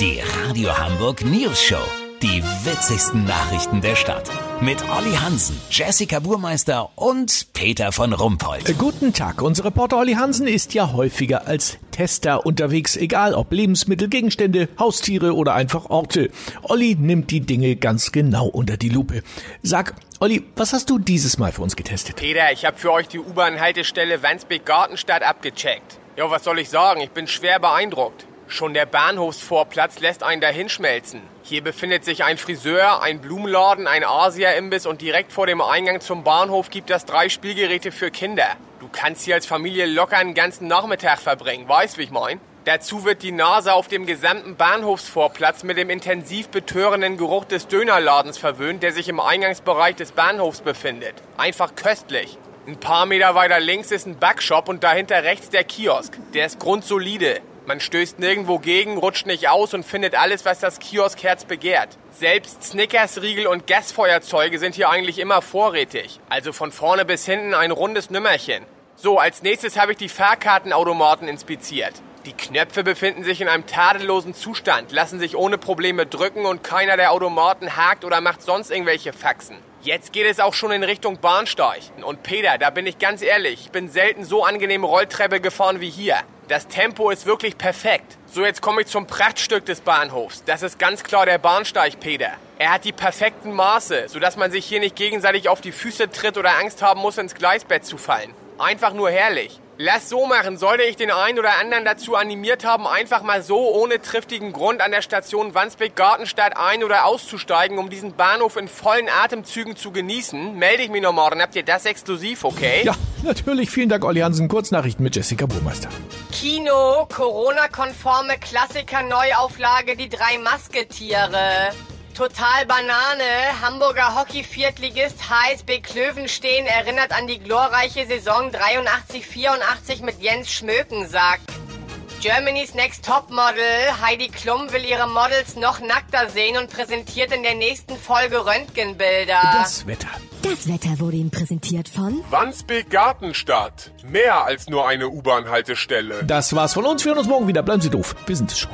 Die Radio Hamburg News Show. Die witzigsten Nachrichten der Stadt. Mit Olli Hansen, Jessica Burmeister und Peter von Rumpold. Äh, Guten Tag. Unser Reporter Olli Hansen ist ja häufiger als Tester unterwegs, egal ob Lebensmittel, Gegenstände, Haustiere oder einfach Orte. Olli nimmt die Dinge ganz genau unter die Lupe. Sag, Olli, was hast du dieses Mal für uns getestet? Peter, ich habe für euch die U-Bahn-Haltestelle Wandsbek-Gartenstadt abgecheckt. Ja, was soll ich sagen? Ich bin schwer beeindruckt. Schon der Bahnhofsvorplatz lässt einen dahinschmelzen. Hier befindet sich ein Friseur, ein Blumenladen, ein Asia-Imbiss und direkt vor dem Eingang zum Bahnhof gibt es drei Spielgeräte für Kinder. Du kannst hier als Familie locker einen ganzen Nachmittag verbringen, weißt wie ich mein? Dazu wird die Nase auf dem gesamten Bahnhofsvorplatz mit dem intensiv betörenden Geruch des Dönerladens verwöhnt, der sich im Eingangsbereich des Bahnhofs befindet. Einfach köstlich. Ein paar Meter weiter links ist ein Backshop und dahinter rechts der Kiosk. Der ist grundsolide. Man stößt nirgendwo gegen, rutscht nicht aus und findet alles, was das Kioskherz begehrt. Selbst Snickers, Riegel und Gasfeuerzeuge sind hier eigentlich immer vorrätig. Also von vorne bis hinten ein rundes Nümmerchen. So, als nächstes habe ich die Fahrkartenautomaten inspiziert. Die Knöpfe befinden sich in einem tadellosen Zustand, lassen sich ohne Probleme drücken und keiner der Automaten hakt oder macht sonst irgendwelche Faxen. Jetzt geht es auch schon in Richtung Bahnsteig. Und Peter, da bin ich ganz ehrlich, ich bin selten so angenehm Rolltreppe gefahren wie hier. Das Tempo ist wirklich perfekt. So, jetzt komme ich zum Prachtstück des Bahnhofs. Das ist ganz klar der Bahnsteig, Peter. Er hat die perfekten Maße, sodass man sich hier nicht gegenseitig auf die Füße tritt oder Angst haben muss, ins Gleisbett zu fallen. Einfach nur herrlich. Lass so machen, sollte ich den einen oder anderen dazu animiert haben, einfach mal so ohne triftigen Grund an der Station Wandsbek-Gartenstadt ein- oder auszusteigen, um diesen Bahnhof in vollen Atemzügen zu genießen, melde ich mich noch morgen. Habt ihr das exklusiv, okay? Ja, natürlich. Vielen Dank, Olli Hansen. Kurznachrichten mit Jessica Burmeister. Kino, Corona-konforme Klassiker-Neuauflage, die drei Masketiere. Total Banane, Hamburger Hockey-Viertligist HSB Klövenstein erinnert an die glorreiche Saison 83-84 mit Jens Schmökensack. Germany's Next Topmodel, Heidi Klum will ihre Models noch nackter sehen und präsentiert in der nächsten Folge Röntgenbilder. Das Wetter. Das Wetter wurde Ihnen präsentiert von Wandsbek Gartenstadt. Mehr als nur eine U-Bahn-Haltestelle. Das war's von uns. Wir hören uns morgen wieder. Bleiben Sie doof. Wir sind es schon.